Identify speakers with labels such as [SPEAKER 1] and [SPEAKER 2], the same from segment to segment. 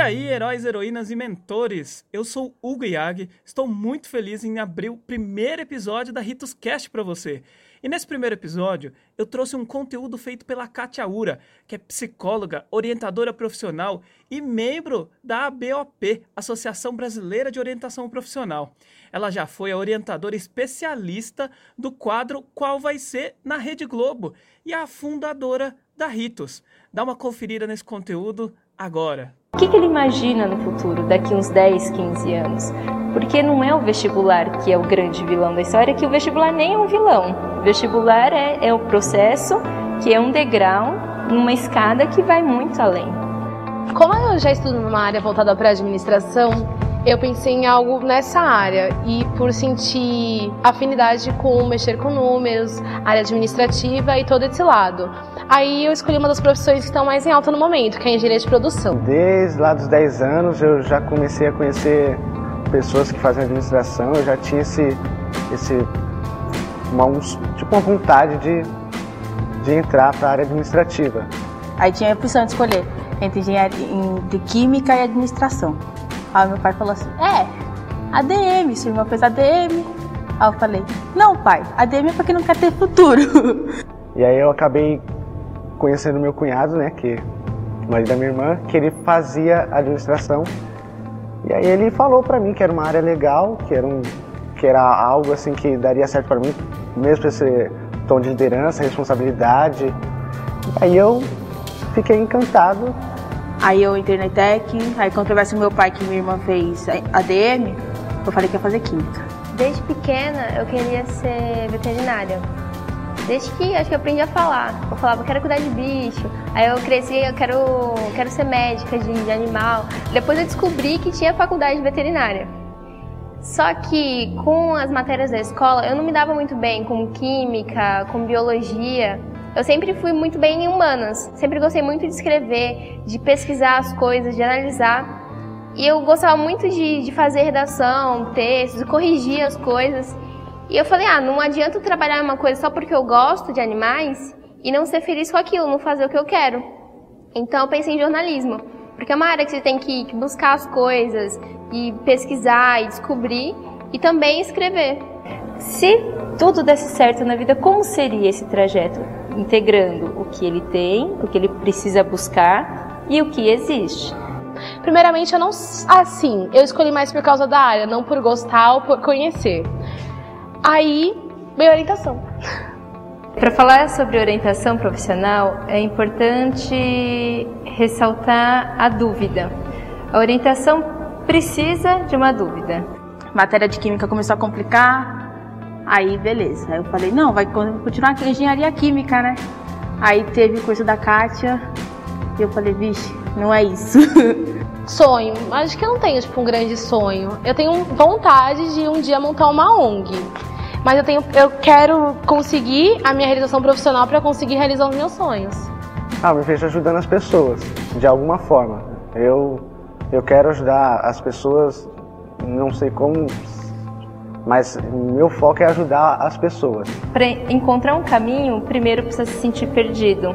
[SPEAKER 1] aí, heróis, heroínas e mentores? Eu sou Hugo Iag, estou muito feliz em abrir o primeiro episódio da Ritos Cast para você. E nesse primeiro episódio, eu trouxe um conteúdo feito pela Katia Ura, que é psicóloga, orientadora profissional e membro da ABOP, Associação Brasileira de Orientação Profissional. Ela já foi a orientadora especialista do quadro Qual Vai Ser na Rede Globo e a fundadora da Ritos. Dá uma conferida nesse conteúdo agora.
[SPEAKER 2] O que, que ele imagina no futuro, daqui uns 10, 15 anos? Porque não é o vestibular que é o grande vilão da história, que o vestibular nem é um vilão. O vestibular é, é o processo que é um degrau numa escada que vai muito além.
[SPEAKER 3] Como eu já estudo numa área voltada para administração, eu pensei em algo nessa área e por sentir afinidade com mexer com números, área administrativa e todo esse lado. Aí eu escolhi uma das profissões que estão mais em alta no momento, que é a engenharia de produção.
[SPEAKER 4] Desde lá dos 10 anos eu já comecei a conhecer pessoas que fazem administração, eu já tinha esse, esse uma, um, tipo uma vontade de, de entrar para a área administrativa.
[SPEAKER 5] Aí tinha a opção de escolher entre engenharia de química e administração. Aí meu pai falou assim: É, ADM, sua irmã fez ADM. Aí eu falei: Não, pai, ADM é para quem não quer ter futuro.
[SPEAKER 4] E aí eu acabei conhecendo meu cunhado, né, que o marido da minha irmã, que ele fazia administração. E aí ele falou para mim que era uma área legal, que era um que era algo assim que daria certo para mim, mesmo esse tom de liderança, responsabilidade. E aí eu fiquei encantado
[SPEAKER 5] Aí eu entrei na ITEC, aí quando tivesse meu pai que minha irmã fez ADM, eu falei que ia fazer química.
[SPEAKER 6] Desde pequena eu queria ser veterinária. Desde que acho que eu aprendi a falar. Eu falava, quero cuidar de bicho. Aí eu cresci, eu quero, quero ser médica de, de animal. Depois eu descobri que tinha faculdade de veterinária. Só que com as matérias da escola eu não me dava muito bem com química, com biologia. Eu sempre fui muito bem em humanas, sempre gostei muito de escrever, de pesquisar as coisas, de analisar. E eu gostava muito de, de fazer redação, textos, corrigir as coisas. E eu falei, ah, não adianta eu trabalhar uma coisa só porque eu gosto de animais e não ser feliz com aquilo, não fazer o que eu quero. Então eu pensei em jornalismo, porque é uma área que você tem que buscar as coisas e pesquisar e descobrir e também escrever.
[SPEAKER 2] Se tudo desse certo na vida, como seria esse trajeto? integrando o que ele tem, o que ele precisa buscar e o que existe.
[SPEAKER 3] Primeiramente, eu não assim, eu escolhi mais por causa da área, não por gostar ou por conhecer. Aí, veio orientação.
[SPEAKER 2] Para falar sobre orientação profissional, é importante ressaltar a dúvida. A orientação precisa de uma dúvida.
[SPEAKER 5] matéria de química começou a complicar, Aí, beleza. Aí eu falei, não, vai continuar aqui engenharia química, né? Aí teve o curso da Kátia. E eu falei, vixe, não é isso.
[SPEAKER 3] sonho. Acho que eu não tenho, tipo, um grande sonho. Eu tenho vontade de um dia montar uma ONG. Mas eu, tenho, eu quero conseguir a minha realização profissional para conseguir realizar os meus sonhos.
[SPEAKER 4] Ah, me vejo ajudando as pessoas, de alguma forma. Eu, eu quero ajudar as pessoas, não sei como, mas meu foco é ajudar as pessoas.
[SPEAKER 2] Para encontrar um caminho, primeiro precisa se sentir perdido.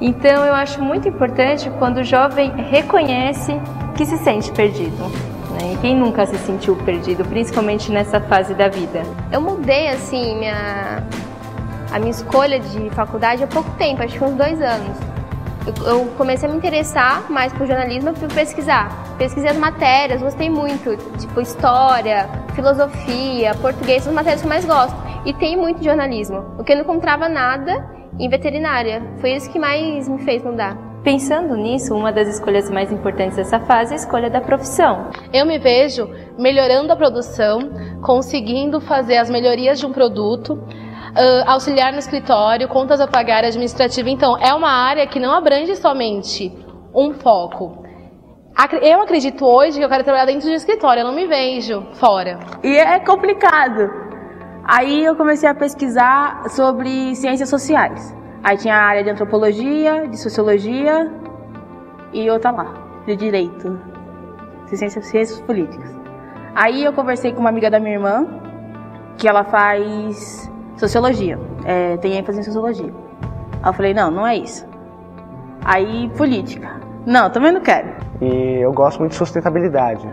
[SPEAKER 2] Então eu acho muito importante quando o jovem reconhece que se sente perdido. Né? E quem nunca se sentiu perdido, principalmente nessa fase da vida?
[SPEAKER 6] Eu mudei assim minha a minha escolha de faculdade há pouco tempo, acho que uns dois anos. Eu, comecei a me interessar mais por jornalismo, fui pesquisar. Pesquisei as matérias, gostei muito, tipo história, filosofia, português, são as matérias que eu mais gosto. E tem muito jornalismo, porque eu não encontrava nada em veterinária. Foi isso que mais me fez mudar.
[SPEAKER 2] Pensando nisso, uma das escolhas mais importantes dessa fase é a escolha da profissão.
[SPEAKER 3] Eu me vejo melhorando a produção, conseguindo fazer as melhorias de um produto, uh, auxiliar no escritório, contas a pagar, administrativa. Então, é uma área que não abrange somente um foco. Eu acredito hoje que eu quero trabalhar dentro de um escritório, eu não me vejo fora.
[SPEAKER 5] E é complicado. Aí eu comecei a pesquisar sobre ciências sociais. Aí tinha a área de antropologia, de sociologia e outra lá, de direito, de ciências, ciências políticas. Aí eu conversei com uma amiga da minha irmã, que ela faz sociologia, é, tem ênfase em sociologia. Aí eu falei, não, não é isso. Aí política. Não, também não quero.
[SPEAKER 4] E eu gosto muito de sustentabilidade,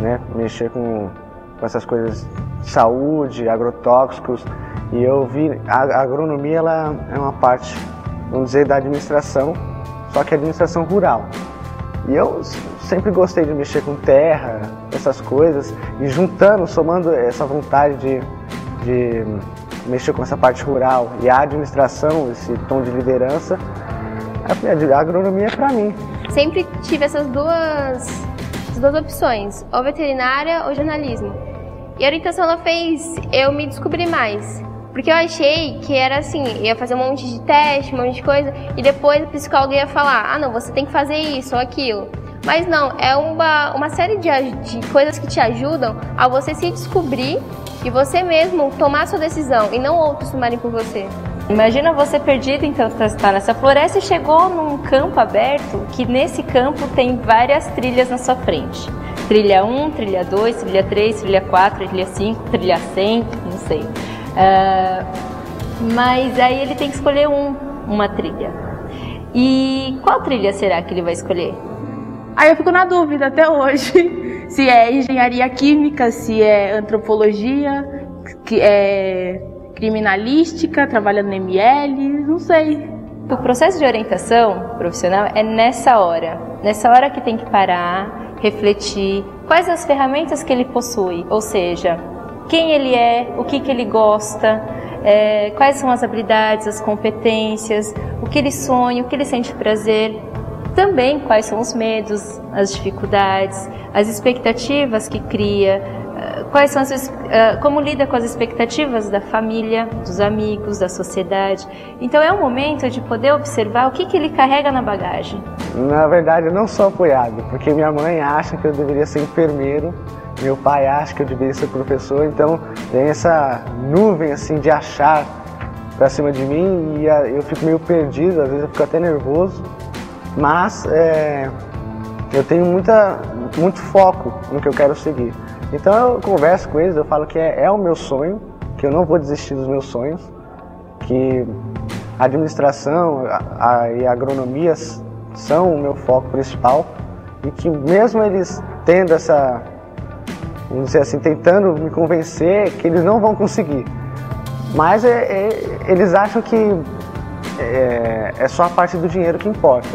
[SPEAKER 4] né? Mexer com, com essas coisas de saúde, agrotóxicos. E eu vi a, agronomia ela é uma parte, vamos dizer, da administração, só que administração rural. E eu sempre gostei de mexer com terra, essas coisas, e juntando, somando essa vontade de, de mexer com essa parte rural e a administração, esse tom de liderança, a agronomia é para mim.
[SPEAKER 6] Sempre tive essas duas, essas duas opções, ou veterinária ou jornalismo. E a orientação ela fez eu me descobrir mais. Porque eu achei que era assim, ia fazer um monte de teste, um monte de coisa, e depois a psicóloga ia falar, ah não, você tem que fazer isso ou aquilo. Mas não, é uma, uma série de, de coisas que te ajudam a você se descobrir e você mesmo tomar sua decisão e não outros tomarem por você.
[SPEAKER 2] Imagina você perdido, então, está tá nessa floresta e chegou num campo aberto que nesse campo tem várias trilhas na sua frente. Trilha 1, trilha 2, trilha 3, trilha 4, trilha 5, trilha 100, não sei. Uh, mas aí ele tem que escolher um, uma trilha. E qual trilha será que ele vai escolher?
[SPEAKER 5] Aí eu fico na dúvida até hoje se é engenharia química, se é antropologia, que é criminalística, trabalhando no ML, não sei.
[SPEAKER 2] O processo de orientação profissional é nessa hora, nessa hora que tem que parar, refletir quais as ferramentas que ele possui, ou seja, quem ele é, o que, que ele gosta, é, quais são as habilidades, as competências, o que ele sonha, o que ele sente prazer, também quais são os medos, as dificuldades, as expectativas que cria, quais são as, uh, como lida com as expectativas da família, dos amigos, da sociedade. Então é um momento de poder observar o que, que ele carrega na bagagem.
[SPEAKER 4] Na verdade, eu não sou apoiado, porque minha mãe acha que eu deveria ser enfermeiro, meu pai acha que eu deveria ser professor, então tem essa nuvem assim de achar para cima de mim e eu fico meio perdido, às vezes eu fico até nervoso, mas é, eu tenho muita, muito foco no que eu quero seguir. Então eu converso com eles, eu falo que é, é o meu sonho, que eu não vou desistir dos meus sonhos, que a administração a, a, e a agronomia são o meu foco principal e que mesmo eles tendo essa, vamos dizer assim, tentando me convencer que eles não vão conseguir, mas é, é, eles acham que é, é, só a parte do dinheiro que importa.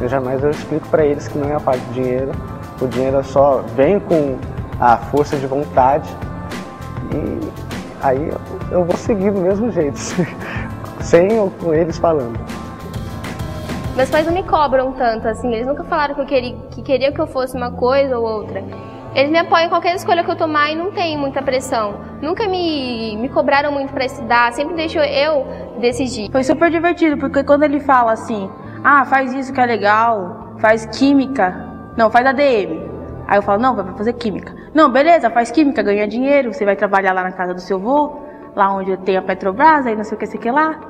[SPEAKER 4] Eu jamais eu explico para eles que não é a parte do dinheiro, o dinheiro só vem com a força de vontade. E aí eu vou seguir do mesmo jeito, sem ou com eles falando.
[SPEAKER 6] Meus pais não me cobram tanto, assim, eles nunca falaram que, eu queria, que queriam que eu fosse uma coisa ou outra. Eles me apoiam em qualquer escolha que eu tomar e não tem muita pressão. Nunca me, me cobraram muito para estudar, sempre deixou eu decidir.
[SPEAKER 5] Foi super divertido, porque quando ele fala assim, ah, faz isso que é legal, faz química, não, faz ADM. Aí eu falo, não, vai fazer química. Não, beleza, faz química, ganha dinheiro, você vai trabalhar lá na casa do seu avô, lá onde tem a Petrobras, aí não sei o que, sei que lá.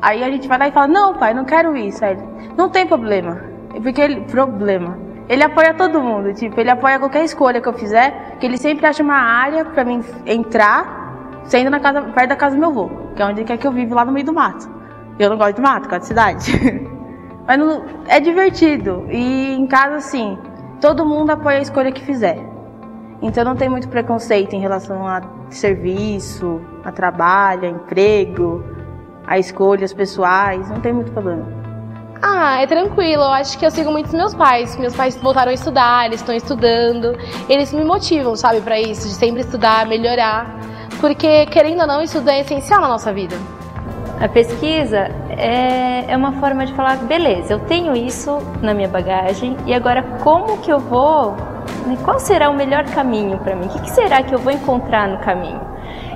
[SPEAKER 5] Aí a gente vai lá e fala, não, pai, não quero isso. Aí ele, não tem problema. Porque ele, problema. Ele apoia todo mundo, tipo, ele apoia qualquer escolha que eu fizer, que ele sempre acha uma área para mim entrar, sendo na casa, perto da casa do meu avô, que é onde ele quer que eu vivo, lá no meio do mato. Eu não gosto de mato, gosto de cidade. Mas não, é divertido. E em casa, assim, todo mundo apoia a escolha que fizer. Então não tem muito preconceito em relação a serviço, a trabalho, a emprego, a escolhas pessoais, não tem muito problema.
[SPEAKER 3] Ah, é tranquilo. Eu acho que eu sigo muito meus pais. Meus pais voltaram a estudar, eles estão estudando. Eles me motivam, sabe, para isso, de sempre estudar, melhorar. Porque, querendo ou não, isso é essencial na nossa vida.
[SPEAKER 2] A pesquisa é, é uma forma de falar, beleza, eu tenho isso na minha bagagem e agora como que eu vou, né, qual será o melhor caminho para mim? O que, será que eu vou encontrar no caminho?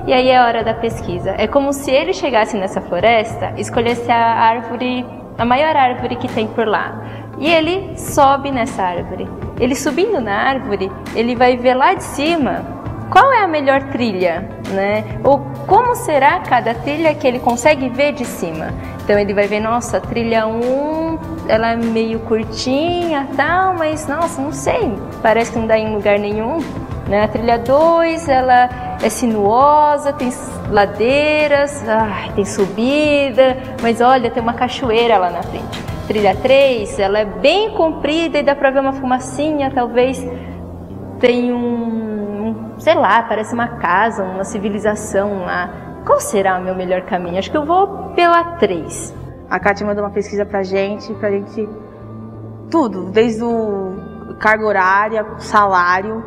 [SPEAKER 2] E aí é a hora da pesquisa. É como se ele chegasse nessa floresta, escolhesse a árvore, a maior árvore que tem por lá. E ele sobe nessa árvore. Ele subindo na árvore, ele vai ver lá de cima qual é a melhor trilha, né? Ou como será cada trilha que ele consegue ver de cima. Então ele vai ver, nossa, trilha 1, ela é meio curtinha, tal, mas nossa, não sei, parece que não dá em lugar nenhum. Né? A trilha 2, ela é sinuosa, tem ladeiras, ai, tem subida, mas olha, tem uma cachoeira lá na frente. trilha 3, ela é bem comprida e dá pra ver uma fumacinha, talvez tem um, um sei lá, parece uma casa, uma civilização lá. Qual será o meu melhor caminho? Acho que eu vou pela 3.
[SPEAKER 5] A Kátia mandou uma pesquisa pra gente, pra gente tudo, desde o carga horária, salário,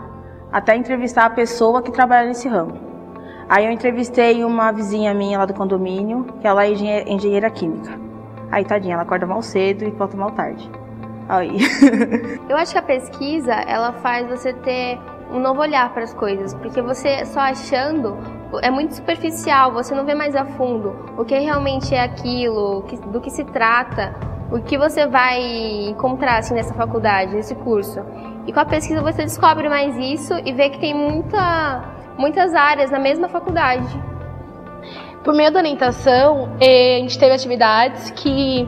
[SPEAKER 5] até entrevistar a pessoa que trabalha nesse ramo. Aí eu entrevistei uma vizinha minha lá do condomínio, que ela é engenheira química. Aí, tadinha, ela acorda mal cedo e volta mal tarde. Aí.
[SPEAKER 6] eu acho que a pesquisa, ela faz você ter um novo olhar para as coisas, porque você só achando é muito superficial, você não vê mais a fundo o que realmente é aquilo, do que se trata, o que você vai encontrar assim, nessa faculdade, nesse curso. E com a pesquisa você descobre mais isso e vê que tem muita, muitas áreas na mesma faculdade.
[SPEAKER 3] Por meio da orientação, eh, a gente teve atividades que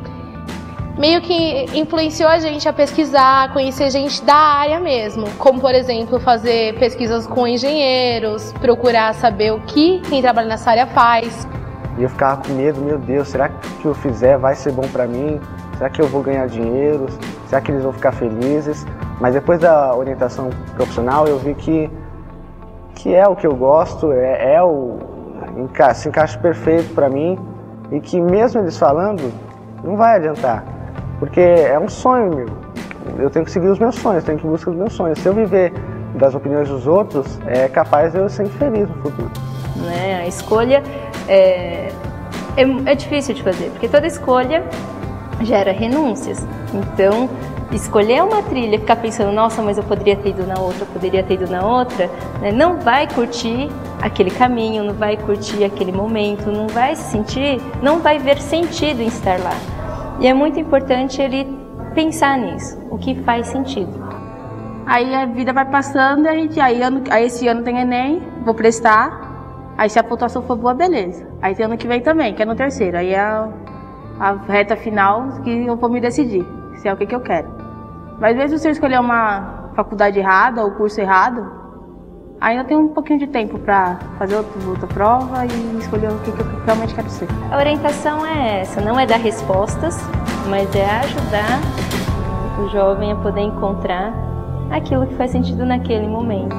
[SPEAKER 3] meio que influenciou a gente a pesquisar, conhecer gente da área mesmo, como por exemplo fazer pesquisas com engenheiros, procurar saber o que quem trabalha nessa área faz.
[SPEAKER 4] E eu ficava com medo, meu Deus, será que o que eu fizer vai ser bom para mim? Será que eu vou ganhar dinheiro? Será que eles vão ficar felizes? Mas depois da orientação profissional eu vi que, que é o que eu gosto, é, é o se encaixa perfeito para mim e que mesmo eles falando não vai adiantar, porque é um sonho meu. Eu tenho que seguir os meus sonhos, tenho que buscar os meus sonhos. Se eu viver das opiniões dos outros, é capaz de eu ser infeliz no futuro.
[SPEAKER 2] Né? A escolha é, é, é difícil de fazer, porque toda escolha gera renúncias. Então, escolher uma trilha ficar pensando, nossa, mas eu poderia ter ido na outra, poderia ter ido na outra, né? não vai curtir aquele caminho, não vai curtir aquele momento, não vai se sentir, não vai ver sentido em estar lá. E é muito importante ele pensar nisso, o que faz sentido.
[SPEAKER 5] Aí a vida vai passando e a gente, aí, ano, aí esse ano tem Enem, vou prestar. Aí se a pontuação for boa, beleza. Aí tem ano que vem também, que é no terceiro. Aí é a, a reta final que eu vou me decidir se é o que, que eu quero. Mas mesmo se eu escolher uma faculdade errada ou curso errado, ainda tem um pouquinho de tempo para fazer outra, outra prova e escolher o que, que eu realmente quero ser.
[SPEAKER 2] A orientação é essa, não é dar respostas, mas é ajudar o jovem a poder encontrar aquilo que faz sentido naquele momento.